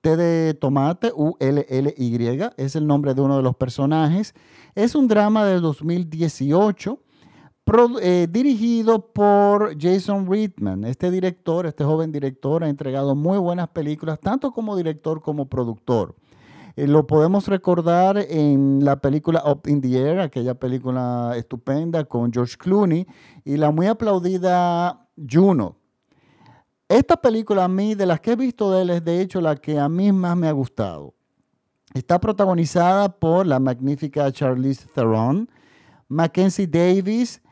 T de tomate, U-L-L-Y, es el nombre de uno de los personajes. Es un drama de 2018 eh, dirigido por Jason Reitman. Este director, este joven director, ha entregado muy buenas películas, tanto como director como productor. Eh, lo podemos recordar en la película Up in the Air, aquella película estupenda con George Clooney, y la muy aplaudida Juno. Esta película a mí, de las que he visto de él, es de hecho la que a mí más me ha gustado. Está protagonizada por la magnífica Charlize Theron, Mackenzie Davis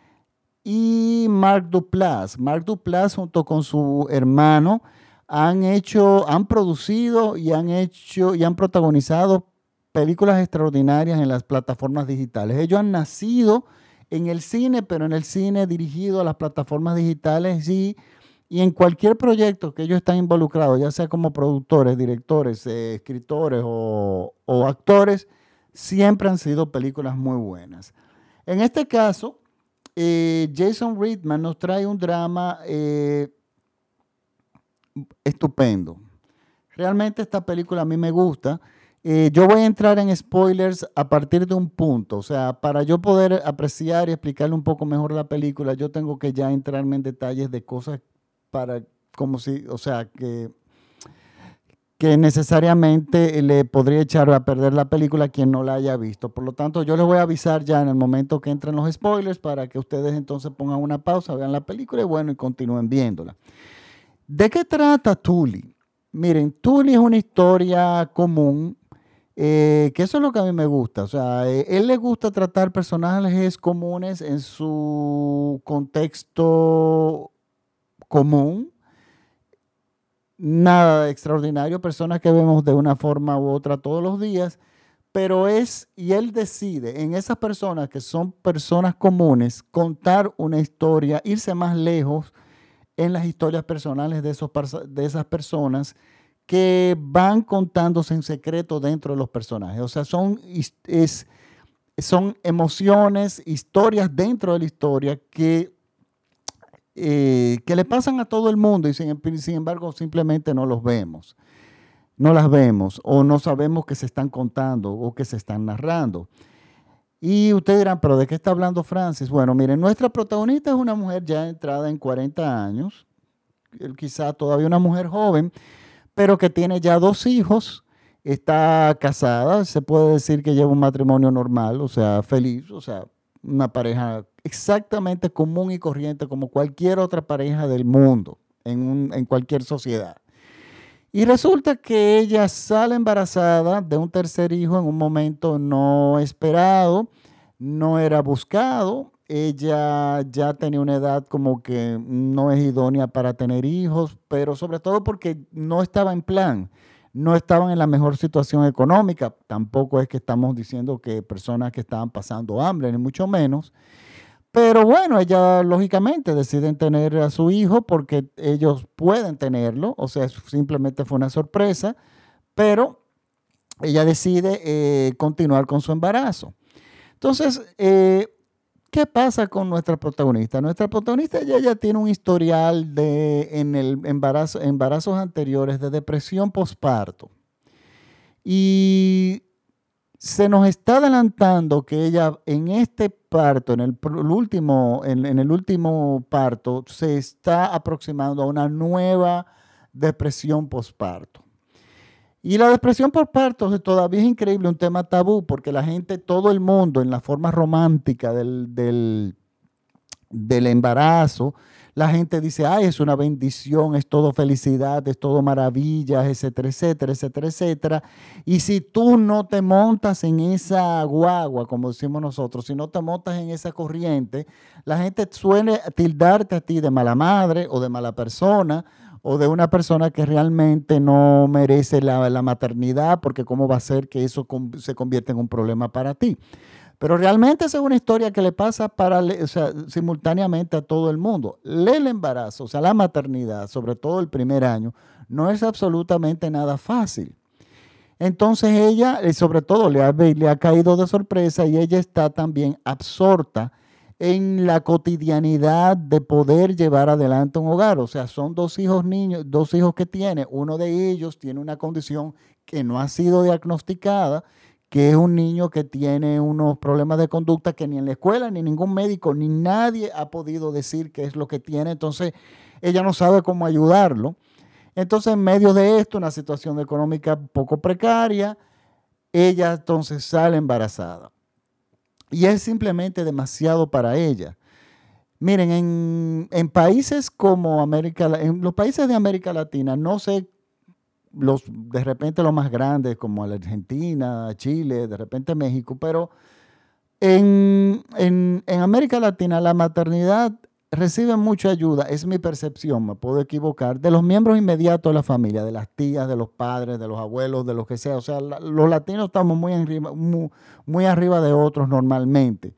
y Mark Duplass. Mark Duplass junto con su hermano han hecho, han producido y han hecho y han protagonizado películas extraordinarias en las plataformas digitales. Ellos han nacido en el cine, pero en el cine dirigido a las plataformas digitales y y en cualquier proyecto que ellos están involucrados, ya sea como productores, directores, eh, escritores o, actores, siempre han sido películas muy buenas. En este caso, eh, Jason Reitman nos trae un drama eh, estupendo. Realmente esta película a mí me gusta. yo voy a entrar en spoilers a partir de un punto. O sea, para yo poder apreciar y explicarle un poco mejor la película, yo tengo que ya entrarme en detalles de cosas para como si, o sea, que, que necesariamente le podría echar a perder la película a quien no la haya visto. Por lo tanto, yo les voy a avisar ya en el momento que entren los spoilers para que ustedes entonces pongan una pausa, vean la película y bueno, y continúen viéndola. ¿De qué trata Tully? Miren, Tully es una historia común, eh, que eso es lo que a mí me gusta. O sea, eh, él le gusta tratar personajes comunes en su contexto común, nada extraordinario, personas que vemos de una forma u otra todos los días, pero es, y él decide en esas personas que son personas comunes, contar una historia, irse más lejos en las historias personales de, esos, de esas personas que van contándose en secreto dentro de los personajes. O sea, son, es, son emociones, historias dentro de la historia que eh, que le pasan a todo el mundo y sin, embargo simplemente no los vemos. No las vemos o no sabemos que se están contando o que se están narrando. Y ustedes dirán, pero ¿de qué está hablando Francis? Bueno, miren, nuestra protagonista es una mujer ya entrada en 40 años, quizá todavía una mujer joven, pero que tiene ya dos hijos, está casada, se puede decir que lleva un matrimonio normal, o sea, feliz, o sea, una pareja exactamente común y corriente como cualquier otra pareja del mundo, en, en cualquier sociedad. Y resulta que ella sale embarazada de un tercer hijo en un momento no esperado, no era buscado, ella ya tenía una edad como que no es idónea para tener hijos, pero sobre todo porque no estaba en plan no estaban en la mejor situación económica. Tampoco es que estamos diciendo que personas que estaban pasando hambre, ni mucho menos. Pero bueno, ella lógicamente deciden tener a su hijo porque ellos pueden tenerlo, o sea, simplemente fue una sorpresa, pero ella decide eh, continuar con su embarazo. Entonces, eh, ¿Qué pasa con nuestra protagonista? Nuestra protagonista ya, ya tiene un historial de, en el embarazo, embarazos anteriores de depresión postparto. Y se nos está adelantando que ella en este parto, en el, último, en, el último parto, se está aproximando a una nueva depresión postparto. Y la depresión por parto todavía es increíble, un tema tabú, porque la gente, todo el mundo, en la forma romántica del, del, embarazo, la gente dice, ay, es una bendición, es todo felicidad, es todo maravillas, etcétera, etcétera, etcétera, etcétera. Y si tú no te montas en esa guagua, como decimos nosotros, si no te montas en esa corriente, la gente suele tildarte a ti de mala madre o de mala persona o de una persona que realmente no merece la, maternidad, porque cómo va a ser que eso se convierta en un problema para ti. Pero realmente es una historia que le pasa simultáneamente a todo el mundo. El embarazo, o sea, la maternidad, sobre todo el primer año, no es absolutamente nada fácil. Entonces ella, eh, sobre todo, le ha caído de sorpresa y ella está también absorta en la cotidianidad de poder llevar adelante un hogar. O sea, son dos hijos niños, dos hijos que tiene. Uno de ellos tiene una condición que no ha sido diagnosticada que es un niño que tiene unos problemas de conducta que ni en la escuela, ni ningún médico, ni nadie ha podido decir qué es lo que tiene. Entonces, ella no sabe cómo ayudarlo. Entonces, en medio de esto, una situación económica poco precaria, ella entonces sale embarazada. Y es simplemente demasiado para ella. Miren, en, en países como América, en los países de América Latina, no sé los, de repente los más grandes como Argentina, Chile, de repente México, pero en, América Latina la maternidad recibe mucha ayuda, es mi percepción, me puedo equivocar, de los miembros inmediatos de la familia, de las tías, de los padres, de los abuelos, de los que sea. O sea, los latinos estamos muy arriba, de otros normalmente.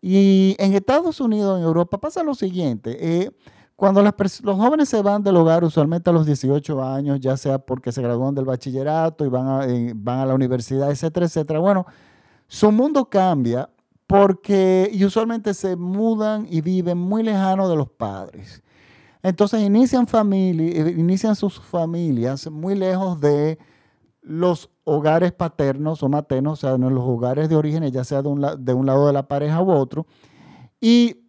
Y en Estados Unidos, en Europa, pasa lo siguiente. Eh, cuando los jóvenes se van del hogar, usualmente a los 18 años, ya sea porque se gradúan del bachillerato y van a, van a la universidad, etcétera, etcétera, bueno, su mundo cambia porque usualmente se mudan y viven muy lejanos de los padres. Entonces inician, familia, eh, inician sus familias muy lejos de los hogares paternos o maternos, o sea, en los hogares de origen, ya sea de un, de un lado de la pareja u otro. Y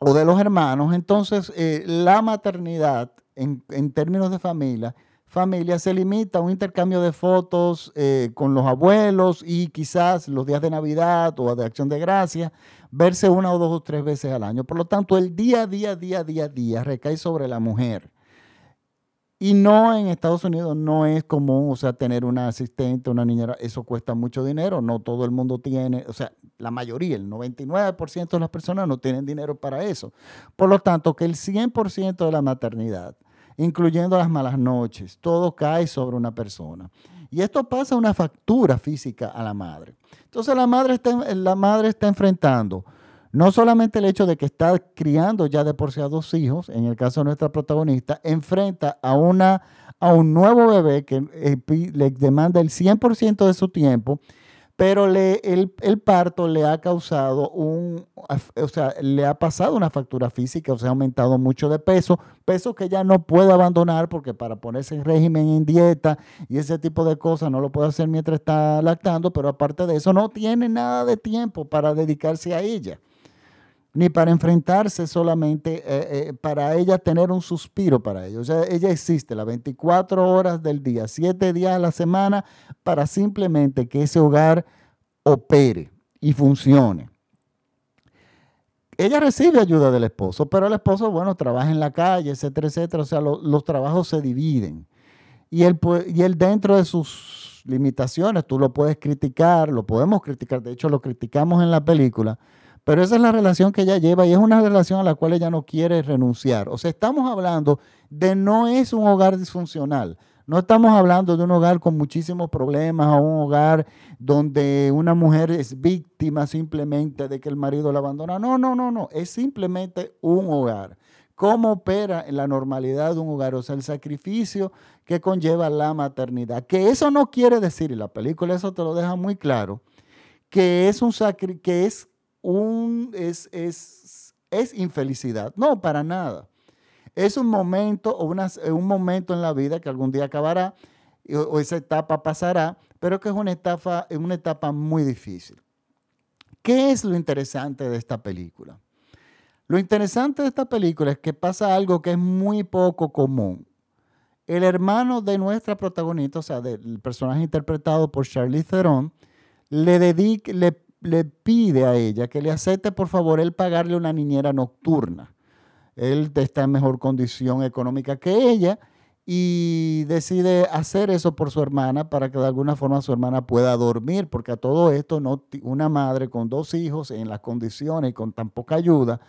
o de los hermanos, entonces eh, la maternidad en, términos de familia, familia se limita a un intercambio de fotos eh, con los abuelos y quizás los días de Navidad o de Acción de Gracia, verse una o dos o tres veces al año. Por lo tanto, el día a día, día, día, día recae sobre la mujer. Y no en Estados Unidos no es común, o sea, tener una asistente, una niñera, eso cuesta mucho dinero, no todo el mundo tiene, o sea, la mayoría, el 99% de las personas no tienen dinero para eso. Por lo tanto, que el 100% de la maternidad, incluyendo las malas noches, todo cae sobre una persona. Y esto pasa una factura física a la madre. Entonces la madre está, la madre está enfrentando no solamente el hecho de que está criando ya de por sí a dos hijos, en el caso de nuestra protagonista, enfrenta a, una, a un nuevo bebé que eh, le demanda el 100% de su tiempo, pero le, el, parto le ha causado un, o sea, le ha pasado una factura física, o sea, ha aumentado mucho de peso, peso que ya no puede abandonar porque para ponerse en régimen, en dieta y ese tipo de cosas no lo puede hacer mientras está lactando, pero aparte de eso no tiene nada de tiempo para dedicarse a ella ni para enfrentarse solamente, eh, eh, para ella tener un suspiro para ella. O sea, ella existe las 24 horas del día, 7 días a la semana, para simplemente que ese hogar opere y funcione. Ella recibe ayuda del esposo, pero el esposo, bueno, trabaja en la calle, etcétera, etcétera. O sea, los trabajos se dividen. Y él, y él dentro de sus limitaciones, tú lo puedes criticar, lo podemos criticar, de hecho lo criticamos en la película, pero esa es la relación que ella lleva y es una relación a la cual ella no quiere renunciar. O sea, estamos hablando de no es un hogar disfuncional. No estamos hablando de un hogar con muchísimos problemas o un hogar donde una mujer es víctima simplemente de que el marido la abandona. No, no, no, no. Es simplemente un hogar. ¿Cómo opera la normalidad de un hogar? O sea, el sacrificio que conlleva la maternidad. Que eso no quiere decir, y la película eso te lo deja muy claro, que es un que es un, es, es, es infelicidad. No, para nada. Es un momento o una, un momento en la vida que algún día acabará o, esa etapa pasará, pero que es una etapa, una etapa muy difícil. ¿Qué es lo interesante de esta película? Lo interesante de esta película es que pasa algo que es muy poco común. El hermano de nuestra protagonista, o sea, del personaje interpretado por Charlie Theron, le, dedica, le le pide a ella que le acepte por favor él pagarle una niñera nocturna. Él está en mejor condición económica que ella y decide hacer eso por su hermana para que de alguna forma su hermana pueda dormir, porque a todo esto no, una madre con dos hijos en las condiciones y con tan poca ayuda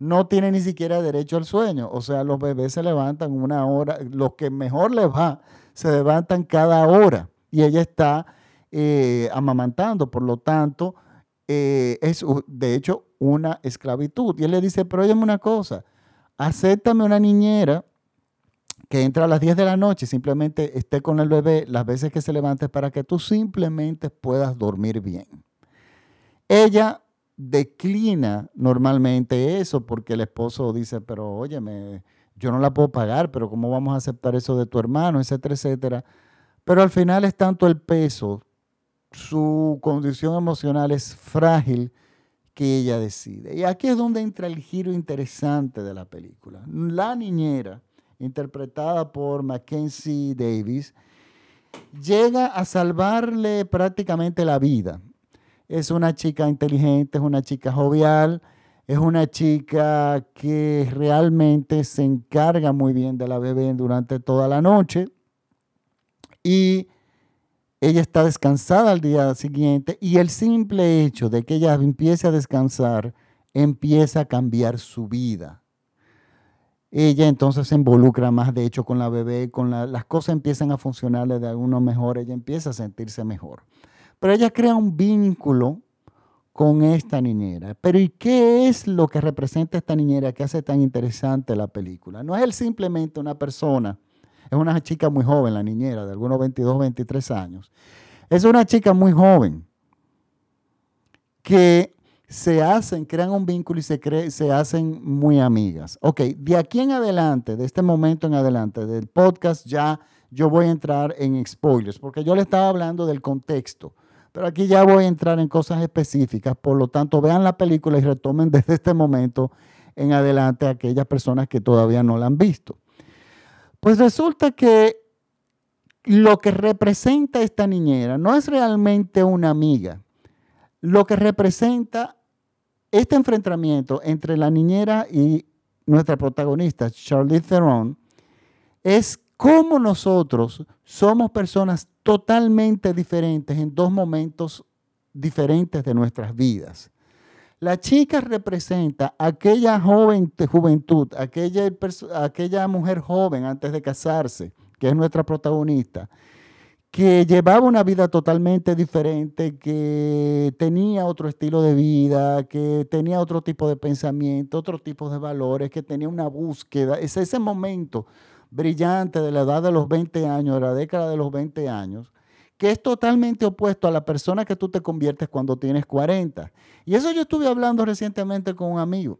no tiene ni siquiera derecho al sueño. O sea, los bebés se levantan una hora, los que mejor les va, se levantan cada hora y ella está eh, amamantando, por lo tanto, eh, es de hecho una esclavitud. Y él le dice, pero óyeme una cosa, acéptame una niñera que entra a las 10 de la noche, simplemente esté con el bebé las veces que se levante para que tú simplemente puedas dormir bien. Ella declina normalmente eso porque el esposo dice, pero óyeme, yo no la puedo pagar, pero ¿cómo vamos a aceptar eso de tu hermano, etcétera, etcétera? Pero al final es tanto el peso su condición emocional es frágil que ella decide. Y aquí es donde entra el giro interesante de la película. La niñera, interpretada por Mackenzie Davis, llega a salvarle prácticamente la vida. Es una chica inteligente, es una chica jovial, es una chica que realmente se encarga muy bien de la bebé durante toda la noche y ella está descansada al día siguiente y el simple hecho de que ella empiece a descansar empieza a cambiar su vida. Ella entonces se involucra más, de hecho, con la bebé, con las cosas empiezan a funcionarle de alguno mejor, ella empieza a sentirse mejor. Pero ella crea un vínculo con esta niñera. Pero ¿y qué es lo que representa esta niñera que hace tan interesante la película? No es él simplemente una persona es una chica muy joven, la niñera, de algunos 22, 23 años. Es una chica muy joven que se hacen, crean un vínculo y se, se hacen muy amigas. Ok, de aquí en adelante, de este momento en adelante del podcast, ya yo voy a entrar en spoilers, porque yo le estaba hablando del contexto, pero aquí ya voy a entrar en cosas específicas. Por lo tanto, vean la película y retomen desde este momento en adelante a aquellas personas que todavía no la han visto. Pues resulta que lo que representa esta niñera no es realmente una amiga. Lo que representa este enfrentamiento entre la niñera y nuestra protagonista, Charlie Theron, es cómo nosotros somos personas totalmente diferentes en dos momentos diferentes de nuestras vidas. La chica representa aquella joven juventud, aquella, aquella mujer joven antes de casarse, que es nuestra protagonista, que llevaba una vida totalmente diferente, que tenía otro estilo de vida, que tenía otro tipo de pensamiento, otro tipo de valores, que tenía una búsqueda. Es ese momento brillante de la edad de los 20 años, de la década de los 20 años, que es totalmente opuesto a la persona que tú te conviertes cuando tienes 40. Y eso yo estuve hablando recientemente con un amigo.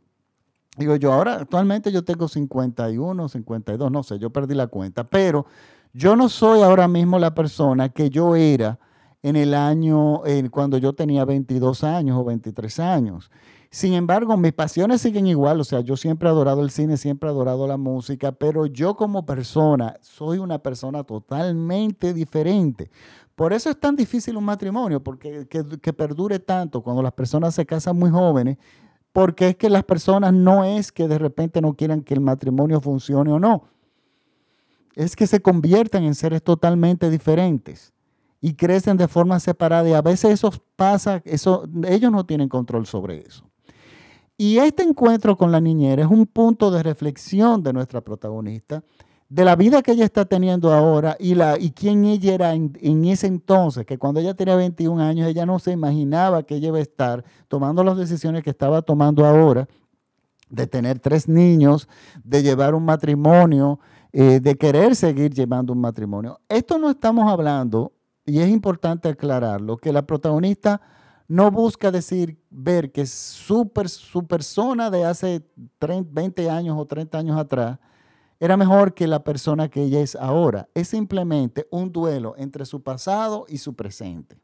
Digo yo, ahora actualmente yo tengo 51, 52, no sé, yo perdí la cuenta, pero yo no soy ahora mismo la persona que yo era en el año, cuando yo tenía 22 años o 23 años. Sin embargo, mis pasiones siguen igual, o sea, yo siempre he adorado el cine, siempre he adorado la música, pero yo como persona soy una persona totalmente diferente. Por eso es tan difícil un matrimonio, porque que, perdure tanto cuando las personas se casan muy jóvenes, porque es que las personas no es que de repente no quieran que el matrimonio funcione o no, es que se convierten en seres totalmente diferentes y crecen de forma separada y a veces eso pasa, eso, ellos no tienen control sobre eso. Y este encuentro con la niñera es un punto de reflexión de nuestra protagonista de la vida que ella está teniendo ahora y, la, y quién ella era en, ese entonces, que cuando ella tenía 21 años, ella no se imaginaba que ella iba a estar tomando las decisiones que estaba tomando ahora, de tener tres niños, de llevar un matrimonio, eh, de querer seguir llevando un matrimonio. Esto no estamos hablando, y es importante aclararlo, que la protagonista no busca decir, ver que su, su persona de hace 20 años o 30 años atrás, era mejor que la persona que ella es ahora. Es simplemente un duelo entre su pasado y su presente.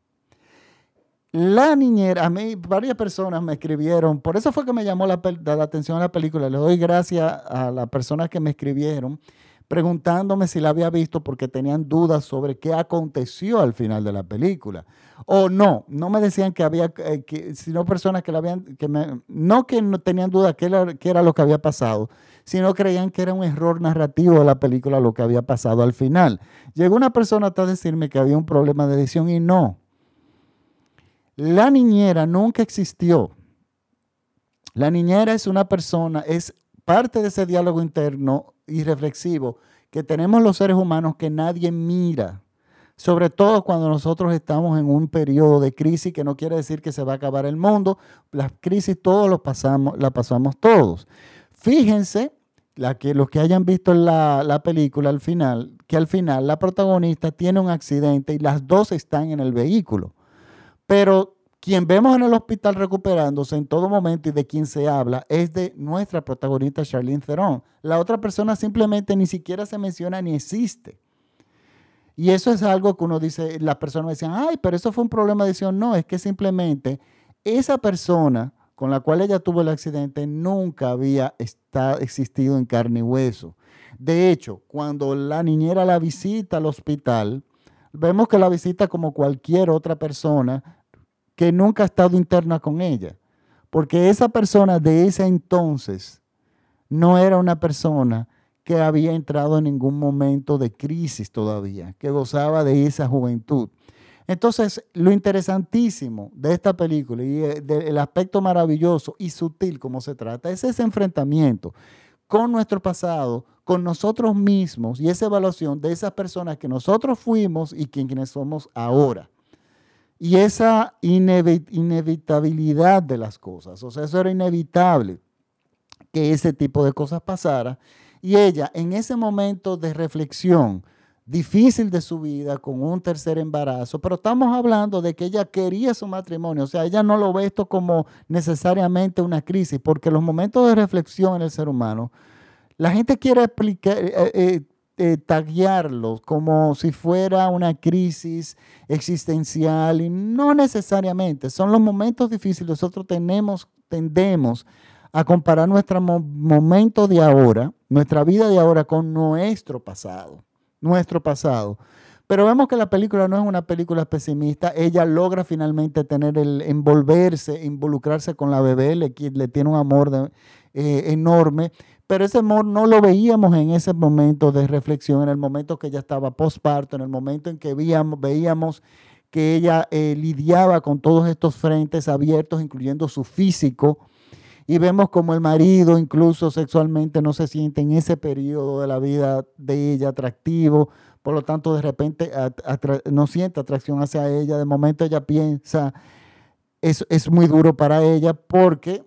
La niñera, a mí varias personas me escribieron, por eso fue que me llamó la, la atención a la película. Le doy gracias a las personas que me escribieron preguntándome si la había visto porque tenían dudas sobre qué aconteció al final de la película. O no, no me decían que había, eh, sino personas que la habían, que no que no tenían duda qué era, qué era lo que había pasado, sino creían que era un error narrativo de la película lo que había pasado al final. Llegó una persona hasta decirme que había un problema de edición y no. La niñera nunca existió. La niñera es una persona, es parte de ese diálogo interno y reflexivo que tenemos los seres humanos que nadie mira. sobre todo cuando nosotros estamos en un periodo de crisis, que no quiere decir que se va a acabar el mundo, las crisis todos los pasamos, la pasamos todos. Fíjense, que, los que hayan visto la película al final, que al final la protagonista tiene un accidente y las dos están en el vehículo. Pero quien vemos en el hospital recuperándose en todo momento y de quien se habla es de nuestra protagonista Charlene Theron. La otra persona simplemente ni siquiera se menciona ni existe. Y eso es algo que uno dice, las personas decían, ay, pero eso fue un problema de decisión. No, es que simplemente esa persona con la cual ella tuvo el accidente nunca había estado, existido en carne y hueso. De hecho, cuando la niñera la visita al hospital, vemos que la visita como cualquier otra persona que nunca ha estado interna con ella. Porque esa persona de ese entonces no era una persona que había entrado en ningún momento de crisis todavía, que gozaba de esa juventud. Entonces, lo interesantísimo de esta película y eh, el aspecto maravilloso y sutil como se trata es ese enfrentamiento con nuestro pasado, con nosotros mismos y esa evaluación de esas personas que nosotros fuimos y quienes somos ahora. Y esa inevitabilidad de las cosas. O sea, eso era inevitable que ese tipo de cosas pasara. Y ella, en ese momento de reflexión, difícil de su vida, con un tercer embarazo, pero estamos hablando de que ella quería su matrimonio, o sea, ella no lo ve esto como necesariamente una crisis, porque los momentos de reflexión en el ser humano, la gente quiere explicar, eh, eh, eh, taguearlos como si fuera una crisis existencial y no necesariamente, son los momentos difíciles, nosotros tenemos, tendemos a comparar nuestro momento de ahora, nuestra vida de ahora con nuestro pasado nuestro pasado. Pero vemos que la película no es una película pesimista. Ella logra finalmente tener el envolverse, involucrarse con la bebé, le, le tiene un amor eh, enorme. Pero ese amor no lo veíamos en ese momento de reflexión, en el momento que ella estaba postparto, en el momento en que veíamos, veíamos que ella eh, lidiaba con todos estos frentes abiertos, incluyendo su físico, y vemos como el marido incluso sexualmente no se siente en ese periodo de la vida de ella atractivo, por lo tanto de repente no siente atracción hacia ella, de momento ella piensa, es, es muy duro para ella porque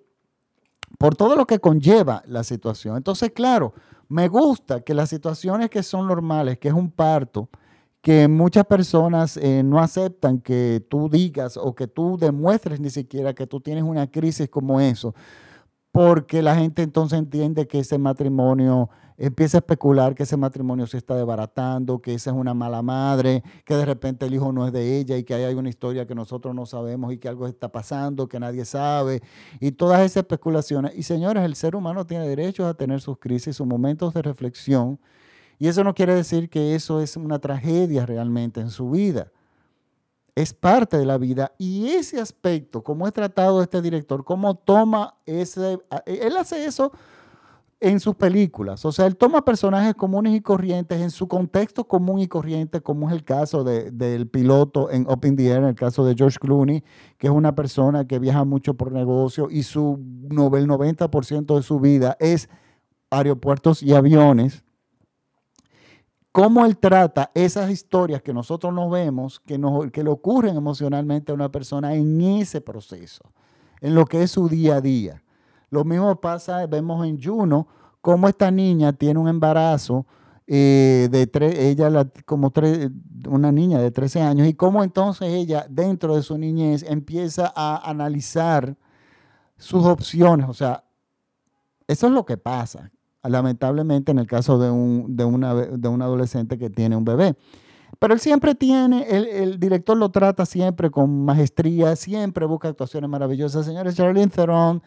por todo lo que conlleva la situación. Entonces, claro, me gusta que las situaciones que son normales, que es un parto, que muchas personas eh, no aceptan que tú digas o que tú demuestres ni siquiera que tú tienes una crisis como eso porque la gente entonces entiende que ese matrimonio, empieza a especular que ese matrimonio se está desbaratando, que esa es una mala madre, que de repente el hijo no es de ella y que hay una historia que nosotros no sabemos y que algo está pasando, que nadie sabe, y todas esas especulaciones. Y señores, el ser humano tiene derecho a tener sus crisis, sus momentos de reflexión, y eso no quiere decir que eso es una tragedia realmente en su vida es parte de la vida y ese aspecto, como es tratado este director, cómo toma ese, él hace eso en sus películas, o sea, él toma personajes comunes y corrientes en su contexto común y corriente, como es el caso del piloto en Up in the Air, en el caso de George Clooney, que es una persona que viaja mucho por negocio y su el 90% de su vida es aeropuertos y aviones cómo él trata esas historias que nosotros no vemos, que, que le ocurren emocionalmente a una persona en ese proceso, en lo que es su día a día. Lo mismo pasa, vemos en Juno, cómo esta niña tiene un embarazo eh, de tres, ella como una niña de 13 años, y cómo entonces ella, dentro de su niñez, empieza a analizar sus opciones. O sea, eso es lo que pasa lamentablemente en el caso de un, de, una, de adolescente que tiene un bebé. Pero él siempre tiene, el, director lo trata siempre con maestría, siempre busca actuaciones maravillosas. Señores, Charlene Theron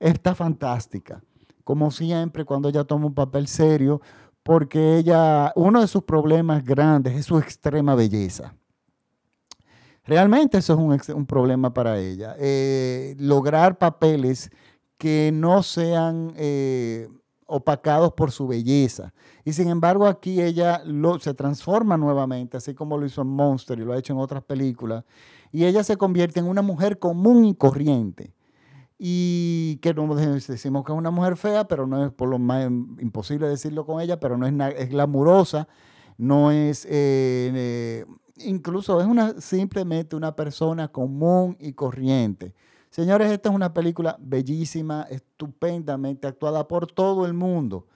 está fantástica, como siempre cuando ella toma un papel serio, porque ella, uno de sus problemas grandes es su extrema belleza. Realmente eso es un, problema para ella. Eh, lograr papeles que no sean... Eh, opacados por su belleza. Y sin embargo aquí ella lo, se transforma nuevamente, así como lo hizo en Monster y lo ha hecho en otras películas, y ella se convierte en una mujer común y corriente. Y que no decimos que es una mujer fea, pero no es por lo más imposible decirlo con ella, pero no es, es glamurosa, no es, eh, incluso es una, simplemente una persona común y corriente. Señores, esta es una película bellísima, estupendamente actuada por todo el mundo,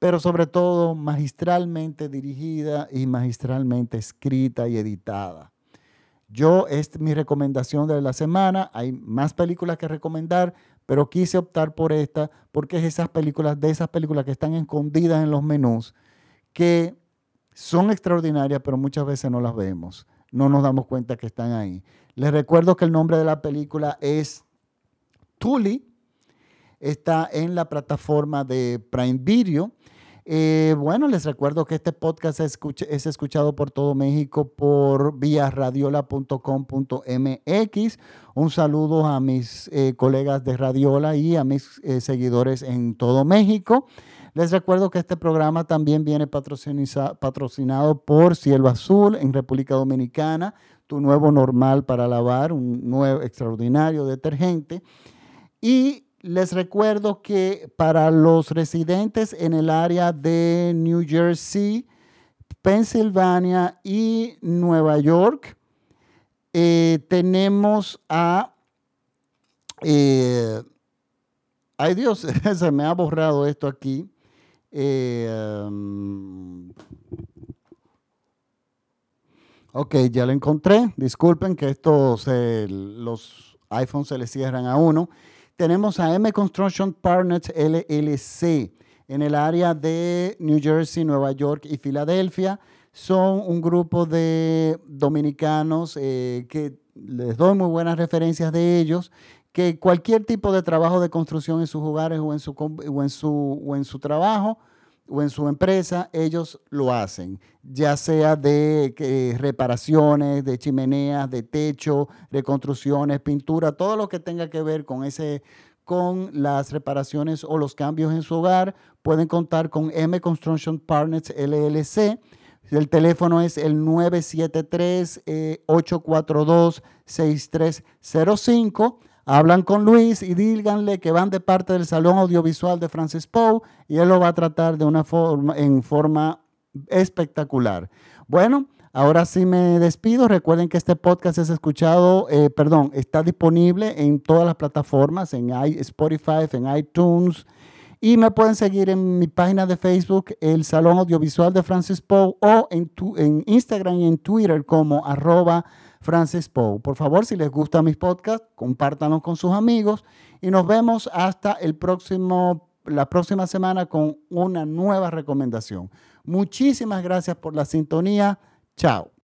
pero sobre todo magistralmente dirigida y magistralmente escrita y editada. Yo, es mi recomendación de la semana. Hay más películas que recomendar, pero quise optar por esta porque es esas películas, de esas películas que están escondidas en los menús, que son extraordinarias, pero muchas veces no las vemos. No nos damos cuenta que están ahí. Les recuerdo que el nombre de la película es Tully. Está en la plataforma de Prime Video. Eh, bueno, les recuerdo que este podcast es, escuchado por todo México por vía radiola.com.mx. Un saludo a mis eh, colegas de Radiola y a mis eh, seguidores en todo México. Les recuerdo que este programa también viene patrocinado por Cielo Azul en República Dominicana, tu nuevo normal para lavar, un nuevo extraordinario detergente. Y les recuerdo que para los residentes en el área de New Jersey, Pensilvania y Nueva York, eh, tenemos a... Eh, ay Dios, se me ha borrado esto aquí. Eh, um, ok, ya lo encontré. Disculpen que estos, los iPhones se les cierran a uno tenemos a M Construction Partners LLC en el área de New Jersey, Nueva York y Filadelfia. Son un grupo de dominicanos eh, que les doy muy buenas referencias de ellos, que cualquier tipo de trabajo de construcción en sus hogares o en su, o en su, o en su trabajo o en su empresa, ellos lo hacen, ya sea de reparaciones, de chimeneas, de techo, reconstrucciones, pintura, todo lo que tenga que ver con ese con las reparaciones o los cambios en su hogar, pueden contar con M Construction Partners LLC. El teléfono es el 973-842-6305 Hablan con Luis y díganle que van de parte del Salón Audiovisual de Francis Poe y él lo va a tratar de una forma, en forma espectacular. Bueno, ahora sí me despido. Recuerden que este podcast es escuchado, eh, perdón, está disponible en todas las plataformas, en Spotify, en iTunes. Y me pueden seguir en mi página de Facebook, el Salón Audiovisual de Francis Poe, o en, en Instagram y en Twitter como arroba Francis Poe. Por favor, si les gustan mis podcasts, compártanlos con sus amigos y nos vemos hasta el próximo, la próxima semana con una nueva recomendación. Muchísimas gracias por la sintonía. Chao.